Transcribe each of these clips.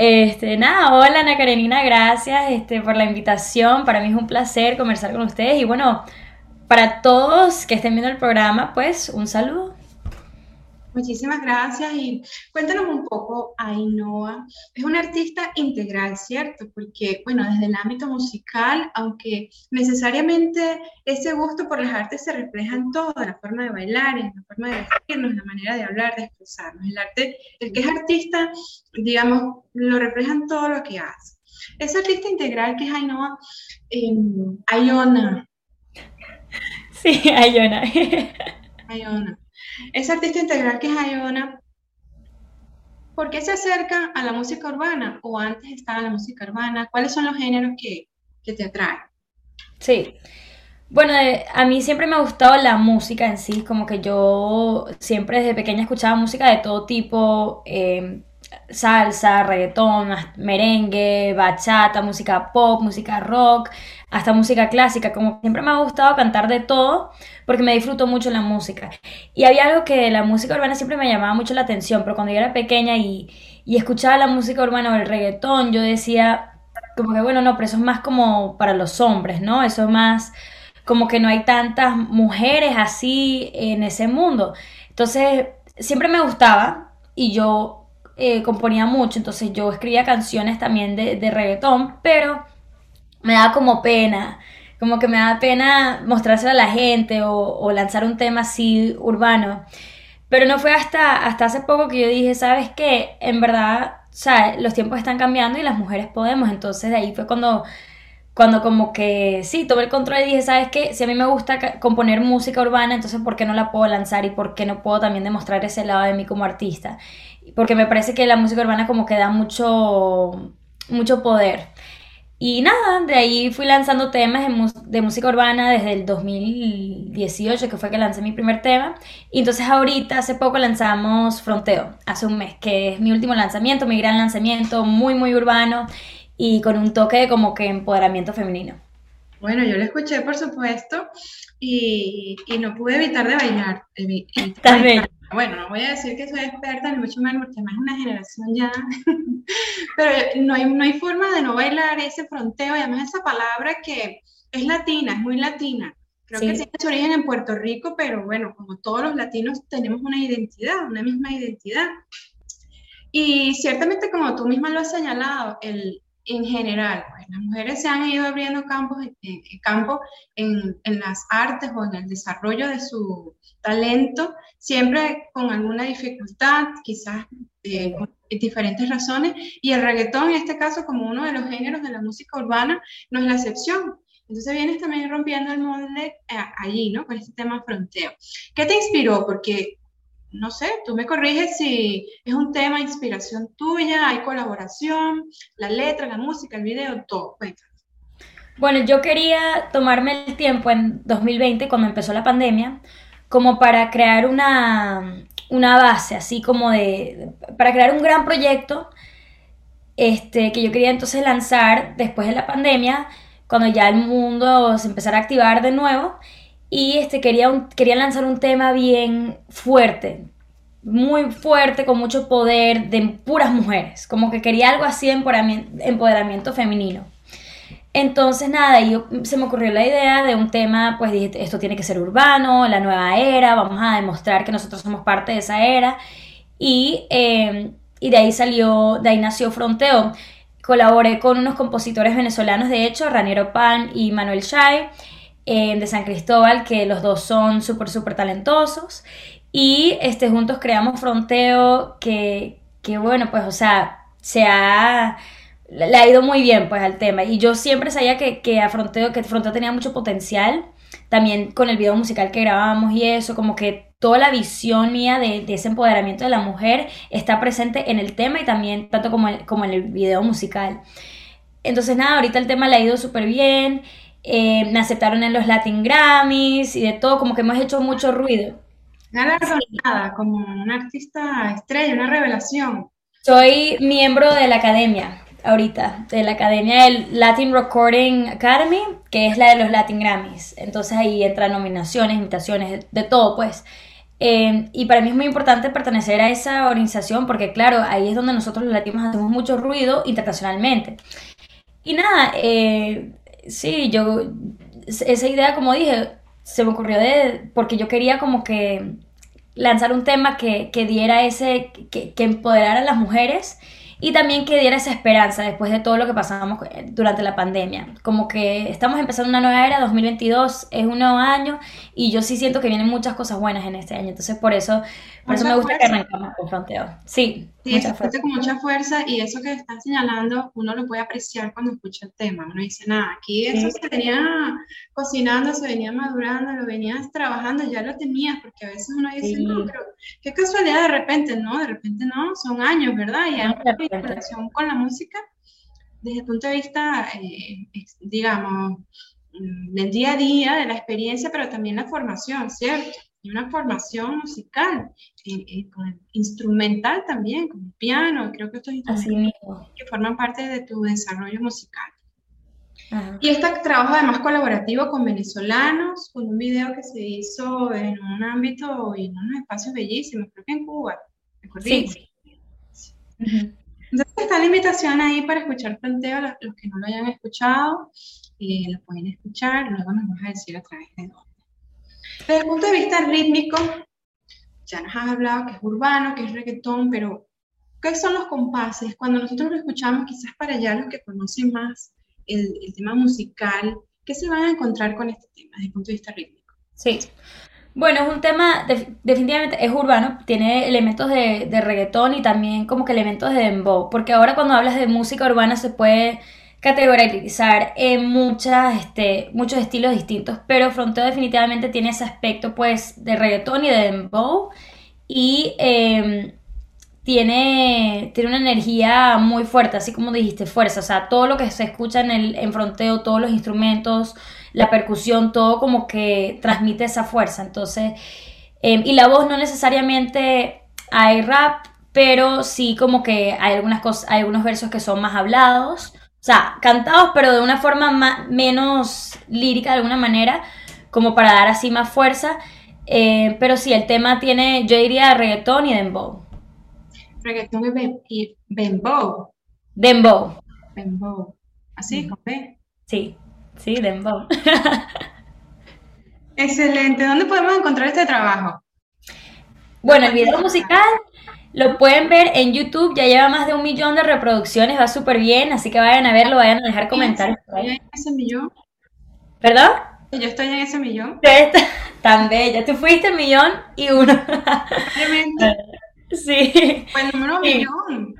Este, nada, hola Ana Karenina, gracias este, por la invitación. Para mí es un placer conversar con ustedes y bueno, para todos que estén viendo el programa, pues un saludo. Muchísimas gracias y cuéntanos un poco, Ainhoa. Es una artista integral, ¿cierto? Porque, bueno, desde el ámbito musical, aunque necesariamente ese gusto por las artes se refleja en todo, en la forma de bailar, en la forma de vestirnos, en la manera de hablar, de expresarnos. El arte, el que es artista, digamos, lo refleja en todo lo que hace. Esa artista integral que es Ainhoa, eh, Ayona. Sí, Ayona. Ayona. Esa artista integral que es Ayona, ¿por qué se acerca a la música urbana? ¿O antes estaba la música urbana? ¿Cuáles son los géneros que, te atraen? Sí. Bueno, eh, a mí siempre me ha gustado la música en sí, como que yo siempre desde pequeña escuchaba música de todo tipo, eh, salsa, reggaetón, merengue, bachata, música pop, música rock, hasta música clásica. Como siempre me ha gustado cantar de todo porque me disfruto mucho la música. Y había algo que la música urbana siempre me llamaba mucho la atención, pero cuando yo era pequeña y, y escuchaba la música urbana o el reggaetón, yo decía como que bueno, no, pero eso es más como para los hombres, ¿no? Eso es más como que no hay tantas mujeres así en ese mundo. Entonces, siempre me gustaba y yo eh, componía mucho, entonces yo escribía canciones también de, de reggaetón, pero me daba como pena, como que me daba pena mostrárselo a la gente o, lanzar un tema así urbano. Pero no fue hasta, hasta hace poco que yo dije, ¿sabes qué? En verdad, los tiempos están cambiando y las mujeres podemos. Entonces de ahí fue cuando, cuando como que, sí, tomé el control y dije, ¿sabes qué? Si a mí me gusta componer música urbana, entonces ¿por qué no la puedo lanzar y por qué no puedo también demostrar ese lado de mí como artista? Porque me parece que la música urbana como que da mucho, mucho poder. Y nada, de ahí fui lanzando temas de, música urbana desde el 2018, que fue que lancé mi primer tema. Y entonces ahorita, hace poco lanzamos Fronteo, hace un mes, que es mi último lanzamiento, mi gran lanzamiento, muy, muy urbano y con un toque de como que empoderamiento femenino. Bueno, yo lo escuché, por supuesto, y, y no pude evitar de bailar. También. Bueno, no voy a decir que soy experta, ni mucho menos, porque más es una generación ya, pero no hay, no hay forma de no bailar ese fronteo, y además esa palabra que es latina, es muy latina. Creo que tiene su origen en Puerto Rico, pero bueno, como todos los latinos tenemos una identidad, una misma identidad. Y ciertamente, como tú misma lo has señalado, el, en general, pues las mujeres se han ido abriendo campos, eh, campo en, en, las artes o en el desarrollo de su talento, siempre con alguna dificultad, quizás eh, por diferentes razones, y el reggaetón en este caso como uno de los géneros de la música urbana no es la excepción. Entonces vienes también rompiendo el molde eh, allí, ¿no? Con este tema fronteo. ¿Qué te inspiró? Porque no sé, tú me corriges si es un tema inspiración tuya, hay colaboración, la letra, la música, el video, todo. Bueno, yo quería tomarme el tiempo en 2020, cuando empezó la pandemia, como para crear una, una base, así como de, para crear un gran proyecto este, que yo quería entonces lanzar después de la pandemia, cuando ya el mundo se empezara a activar de nuevo y este, quería, quería lanzar un tema bien fuerte, muy fuerte, con mucho poder, de puras mujeres, como que quería algo así de empoderamiento, femenino. Entonces, nada, yo, se me ocurrió la idea de un tema, pues dije, esto tiene que ser urbano, la nueva era, vamos a demostrar que nosotros somos parte de esa era. Y, em, y de ahí salió, de ahí nació Fronteo. Colaboré con unos compositores venezolanos, de hecho, Raniero Palm y Manuel Shai de San Cristóbal, que los dos son súper, súper talentosos. Y este, juntos creamos Fronteo, que, que bueno, pues, o sea, se ha le ha ido muy bien pues al tema y yo siempre sabía que, que a Fronteo, que Fronteo tenía mucho potencial también con el video musical que grabábamos y eso, como que toda la visión mía de, de, ese empoderamiento de la mujer está presente en el tema y también tanto como, como en el video musical. Entonces nada, ahorita el tema le ha ido súper bien eh, me aceptaron en los Latin Grammys y de todo, como que hemos hecho mucho ruido. Galardonada como una artista estrella, una revelación. Soy miembro de la academia ahorita, de la academia del Latin Recording Academy, que es la de los Latin Grammys. Entonces ahí entran nominaciones, invitaciones, de todo, pues. Eh, y para mí es muy importante pertenecer a esa organización porque, claro, ahí es donde nosotros los latinos hacemos mucho ruido internacionalmente. Y nada, eh, sí, yo, esa idea, como dije, se me ocurrió de, porque yo quería como que lanzar un tema que, que diera ese, que, que empoderara a las mujeres y también que diera esa esperanza después de todo lo que pasamos durante la pandemia. Como que estamos empezando una nueva era, 2022 es un nuevo año y yo sí siento que vienen muchas cosas buenas en este año. Entonces por eso, por eso me gusta que arrancamos con Fronteo. Sí, sí mucha fuerza. con mucha fuerza y eso que estás señalando uno lo puede apreciar cuando escucha el tema. Uno dice, nada, aquí eso se venía cocinando, se venía madurando, lo venías trabajando, ya lo tenías, porque a veces uno dice, no, pero qué casualidad de repente, no, de repente no, son años, ¿verdad? Y hay una relación con la música desde el punto de vista, eh, digamos, mm, del día a día, de la experiencia, pero también la formación, ¿cierto? Y una formación musical, eh, eh, instrumental también, como piano, creo que estos instrumentos que forman parte de tu desarrollo musical. Y este trabajo además colaborativo con venezolanos, con un video que se hizo en un ámbito y en unos espacios bellísimos, creo que en Cuba. Sí. Entonces está la invitación ahí para escuchar Planteo, los, los que no lo hayan escuchado, eh, lo pueden escuchar, luego nos vas a decir a través de dónde. Desde el punto de vista rítmico, ya nos has hablado que es urbano, que es reggaetón, pero ¿qué son los compases? Cuando nosotros lo escuchamos, quizás para allá los que conocen más el, el tema musical, ¿qué se van a encontrar con este tema desde el punto de vista rítmico? Sí. Bueno, es un tema, definitivamente es urbano, tiene elementos de, de, reggaetón y también como que elementos de dembow, porque ahora cuando hablas de música urbana se puede categorizar en muchas, este, muchos estilos distintos, pero Fronteo definitivamente tiene ese aspecto pues de reggaetón y de dembow y em, tiene, tiene una energía muy fuerte, así como dijiste, fuerza, o sea, todo lo que se escucha en, el, en Fronteo, todos los instrumentos, la percusión, todo como que transmite esa fuerza. Entonces, em, y la voz no necesariamente hay rap, pero sí como que hay algunas cosas, hay algunos versos que son más hablados, o sea, cantados, pero de una forma más, menos lírica de alguna manera, como para dar así más fuerza. Eh, pero sí, el tema tiene, yo diría reggaetón y dembow. Reggaetón y, dembow. Dembow. Dembow. Así, ¿con Sí. Sí, Dembow. Excelente. ¿Dónde podemos encontrar este trabajo? Bueno, el video musical lo pueden ver en YouTube, ya lleva más de un millón de reproducciones, va súper bien, así que vayan a verlo, vayan a dejar comentarios. ¿Estoy en ese millón? ¿Perdón? Yo estoy en ese millón. Tan bella, tú fuiste el millón y uno. sí. Pues número millón.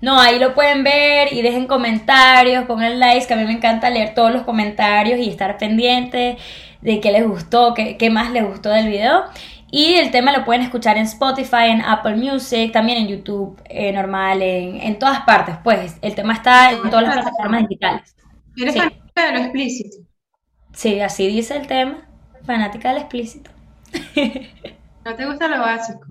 No, ahí lo pueden ver y dejen comentarios, pongan likes, que a mí me encanta leer todos los comentarios y estar pendiente de qué les gustó, qué, qué más les gustó del video. Y el tema lo pueden escuchar en Spotify, en Apple Music, también en YouTube eh, normal, en, en, todas partes. Pues el tema está en todas las plataformas digitales. ¿Eres fanática de lo explícito? Sí, así dice el tema. Fanática del explícito. ¿No te gusta lo básico?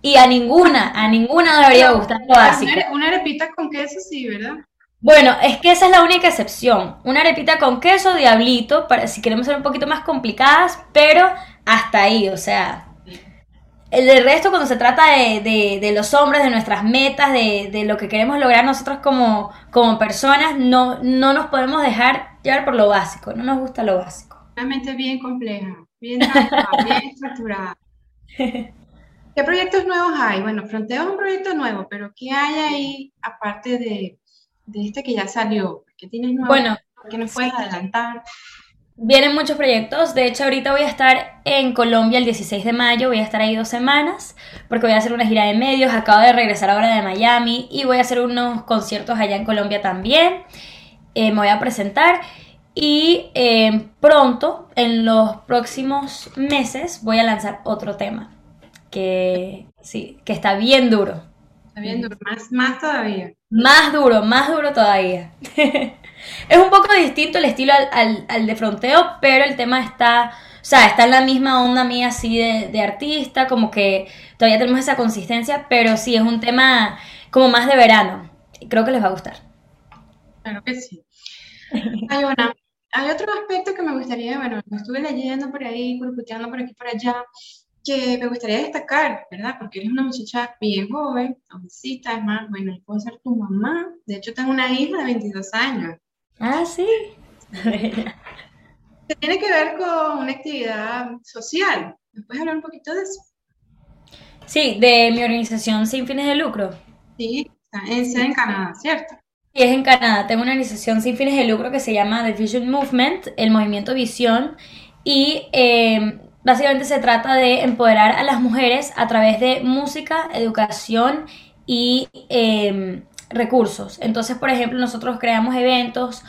Y a ninguna, a ninguna debería gustar lo básico. Una arepita con queso sí, ¿verdad? Bueno, es que esa es la única excepción. Una arepita con queso, diablito, para si queremos ser un poquito más complicadas, pero hasta ahí, o sea. El resto, cuando se trata de, de, los hombres, de nuestras metas, de, de, lo que queremos lograr nosotros como, como personas, no, no nos podemos dejar llevar por lo básico. No nos gusta lo básico. Realmente bien compleja, bien bien estructurada. ¿Qué proyectos nuevos hay? Bueno, Fronteo es un proyecto nuevo, pero ¿qué hay ahí aparte de, este que ya salió? ¿Qué tienes nuevo? Bueno, ¿qué nos puedes adelantar? Vienen muchos proyectos, de hecho ahorita voy a estar en Colombia el 16 de mayo, voy a estar ahí dos semanas porque voy a hacer una gira de medios, acabo de regresar ahora de Miami y voy a hacer unos conciertos allá en Colombia también, eh, me voy a presentar y eh, pronto, en los próximos meses, voy a lanzar otro tema que sí, que está bien duro. Está bien duro, más, más todavía. Más duro, más duro todavía. es un poco distinto el estilo al, al, de fronteo, pero el tema está, o sea, está en la misma onda mía así de, de artista, como que todavía tenemos esa consistencia, pero sí, es un tema como más de verano. Creo que les va a gustar. Claro que sí. Ayona, hay otro aspecto que me gustaría, bueno, lo estuve leyendo por ahí, curcuteando por aquí por allá, que me gustaría destacar, ¿verdad? Porque eres una muchacha bien joven, jovencita, es más, bueno, puedo ser tu mamá. De hecho, tengo una hija de 22 años. Ah, sí. tiene que ver con una actividad social. ¿Me puedes hablar un poquito de eso? Sí, de mi organización sin fines de lucro. Sí, es en Canadá, ¿cierto? Sí, es en Canadá. Tengo una organización sin fines de lucro que se llama The Vision Movement, el movimiento Visión, y eh, básicamente se trata de empoderar a las mujeres a través de música, educación y eh, recursos. Entonces, por ejemplo, nosotros creamos eventos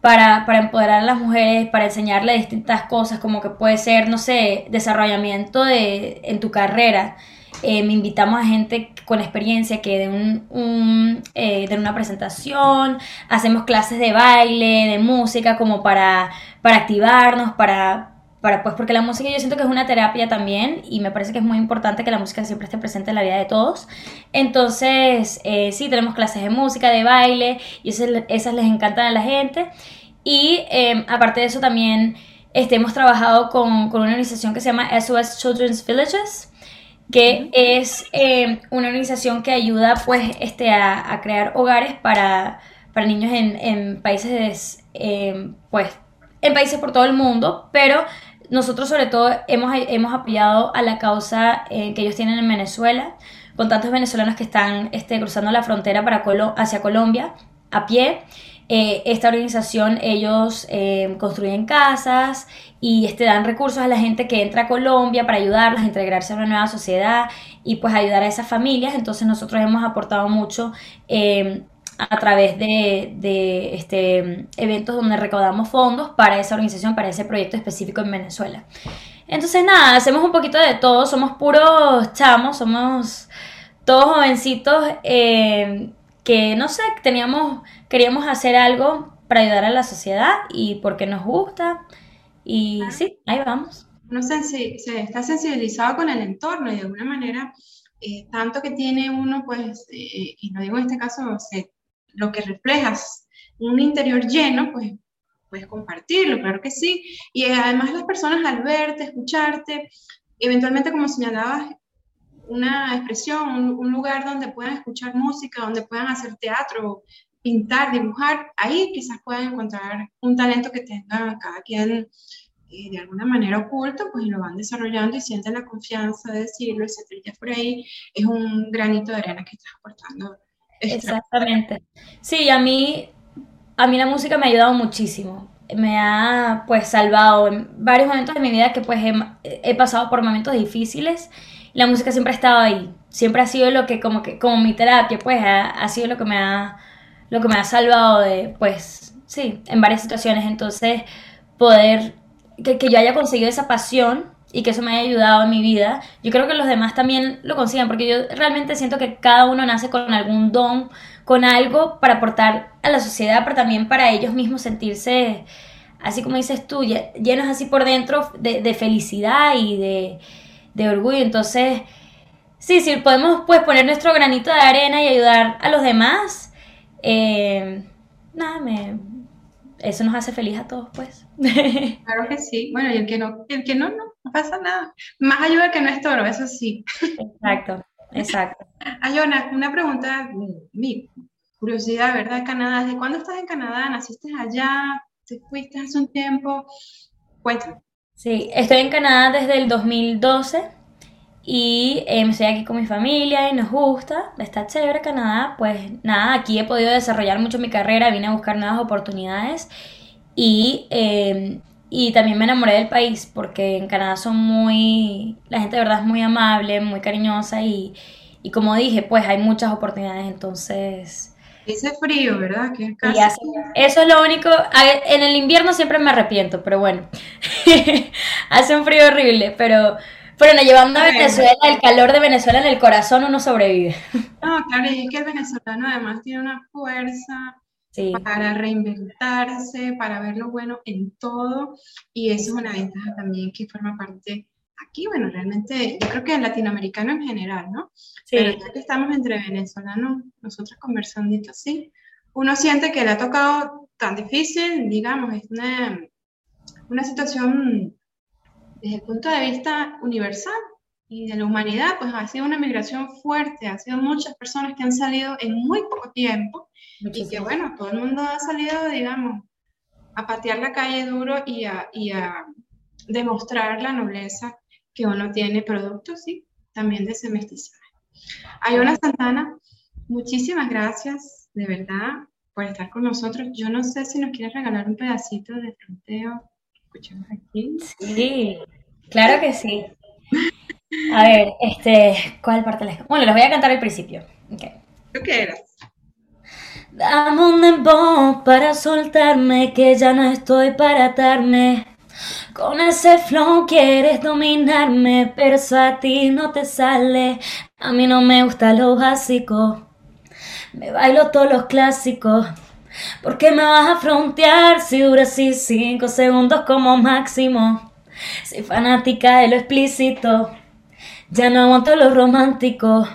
para, para, empoderar a las mujeres, para enseñarles distintas cosas, como que puede ser, no sé, desarrollamiento de, en tu carrera me invitamos a gente con experiencia que den, un, eh, una presentación, hacemos clases de baile, de música, como para, para activarnos, para, para, pues porque la música yo siento que es una terapia también y me parece que es muy importante que la música siempre esté presente en la vida de todos. Entonces, eh, sí, tenemos clases de música, de baile y esas, esas les encantan a la gente. Y eh, aparte de eso también este, hemos trabajado con, con, una organización que se llama SOS Children's Villages que es eh, una organización que ayuda pues este, a, crear hogares para, para niños en, en países eh, pues en países por todo el mundo, pero nosotros sobre todo hemos, hemos apoyado a la causa eh, que ellos tienen en Venezuela, con tantos venezolanos que están este, cruzando la frontera para hacia Colombia a pie eh, esta organización, ellos eh, construyen casas y este, dan recursos a la gente que entra a Colombia para ayudarlas a integrarse a una nueva sociedad y pues ayudar a esas familias. Entonces nosotros hemos aportado mucho a través de, este, eventos donde recaudamos fondos para esa organización, para ese proyecto específico en Venezuela. Entonces nada, hacemos un poquito de todo, somos puros chamos, somos todos jovencitos que no sé, teníamos queríamos hacer algo para ayudar a la sociedad y porque nos gusta. Y sí, ahí vamos. No sé, se, se está sensibilizado con el entorno y de alguna manera, eh, tanto que tiene uno, pues, eh, y no digo en este caso, lo que reflejas, un interior lleno, pues puedes compartirlo, claro que sí. Y además las personas al verte, escucharte, eventualmente como señalabas, una expresión, un, lugar donde puedan escuchar música, donde puedan hacer teatro, pintar, dibujar, ahí quizás puedan encontrar un talento que tenga cada quien eh, de alguna manera oculto, pues lo van desarrollando y sienten la confianza de decirlo, etcétera. Ya por ahí es un granito de arena que estás aportando. Exactamente. Sí, a mí, a mí la música me ha ayudado muchísimo. Me ha pues salvado en varios momentos de mi vida que pues he, pasado por momentos difíciles. La música siempre ha estado ahí. Siempre ha sido lo que como que como mi terapia, pues ha sido lo que me ha lo que me ha salvado de, pues, sí, en varias situaciones. Entonces, poder, que, yo haya conseguido esa pasión y que eso me haya ayudado en mi vida, yo creo que los demás también lo consigan, porque yo realmente siento que cada uno nace con algún don, con algo para aportar a la sociedad, pero también para ellos mismos sentirse, así como dices tú, llenos así por dentro de, felicidad y de, de orgullo. Entonces, sí, sí, podemos pues poner nuestro granito de arena y ayudar a los demás, eh, nada, me, eso nos hace feliz a todos, pues. Claro que sí. Bueno, y el que no, el que no, no, pasa nada. Más ayuda que no es toro, eso sí. Exacto, exacto. Ayona, una pregunta, mi curiosidad, ¿verdad? Canadá, ¿desde cuándo estás en Canadá? ¿Naciste allá? ¿Te fuiste hace un tiempo? Cuéntame. Sí, estoy en Canadá desde el 2012 y eh, estoy aquí con mi familia y nos gusta, está chévere Canadá, pues nada, aquí he podido desarrollar mucho mi carrera, vine a buscar nuevas oportunidades y, em, y también me enamoré del país porque en Canadá son muy, la gente de verdad es muy amable, muy cariñosa y, y como dije, pues hay muchas oportunidades, entonces... Ese frío, ¿verdad? Que eso es lo único. En el invierno siempre me arrepiento, pero bueno. hace un frío horrible, pero bueno, llevando a Venezuela, el calor de Venezuela en el corazón uno sobrevive. No, claro, y es que el venezolano además tiene una fuerza para reinventarse, para ver lo bueno en todo, y eso es una ventaja también que forma parte aquí, bueno, realmente yo creo que en latinoamericano en general, ¿no? Sí. Pero ya que estamos entre venezolanos, nosotros conversando, sí, uno siente que le ha tocado tan difícil, digamos, es una, una situación desde el punto de vista universal y de la humanidad, pues ha sido una migración fuerte, ha sido muchas personas que han salido en muy poco tiempo y que bueno, todo el mundo ha salido, digamos, a patear la calle duro y a, y a demostrar la nobleza que uno tiene producto, sí, también de ese mestizaje. Ayona Santana, muchísimas gracias, de verdad, por estar con nosotros. Yo no sé si nos quieres regalar un pedacito de fronteo. Escuchemos aquí. Sí, claro que sí. A ver, este, ¿cuál parte les... Bueno, les voy a cantar al principio. Okay. ¿Tú quieras? Dame un dembow para soltarme, que ya no estoy para atarme. Con ese flow quieres dominarme, pero eso a ti no te sale. A mí no me gusta lo básico. Me bailo todos los clásicos. ¿Por qué me vas a frontear si dura así cinco segundos como máximo? Soy fanática de lo explícito. Ya no aguanto lo romántico.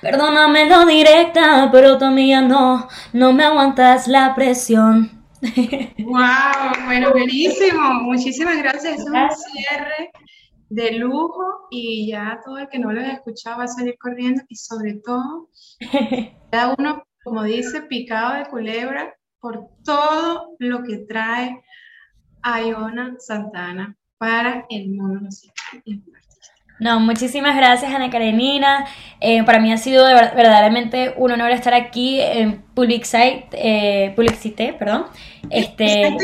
Perdóname lo directa, pero tú amiga no, no me aguantas la presión. Wow, bueno, buenísimo. Muchísimas gracias. Es un cierre de lujo y ya todo el que no lo haya escuchado va a salir corriendo y sobre todo cada uno, como dice, picado de culebra por todo lo que trae Iona Santana para el mundo musical no, muchísimas gracias Ana Karenina. Eh, para mí ha sido verdaderamente un honor estar aquí en Publicite, eh, Publicité, perdón. Este,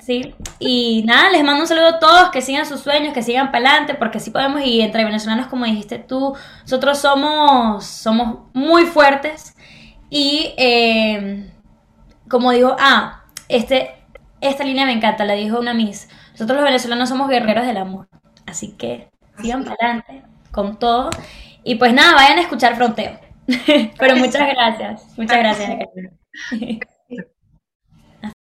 sí. Y nada, les mando un saludo a todos, que sigan sus sueños, que sigan para adelante, porque sí podemos, y entre venezolanos, como dijiste tú, nosotros somos, somos muy fuertes. Y eh, como digo, ah, este, esta línea me encanta, la dijo una Miss. Nosotros los venezolanos somos guerreros del amor. Así que sigan para adelante con todo. Y pues nada, vayan a escuchar Fronteo. Pero muchas gracias. Muchas gracias,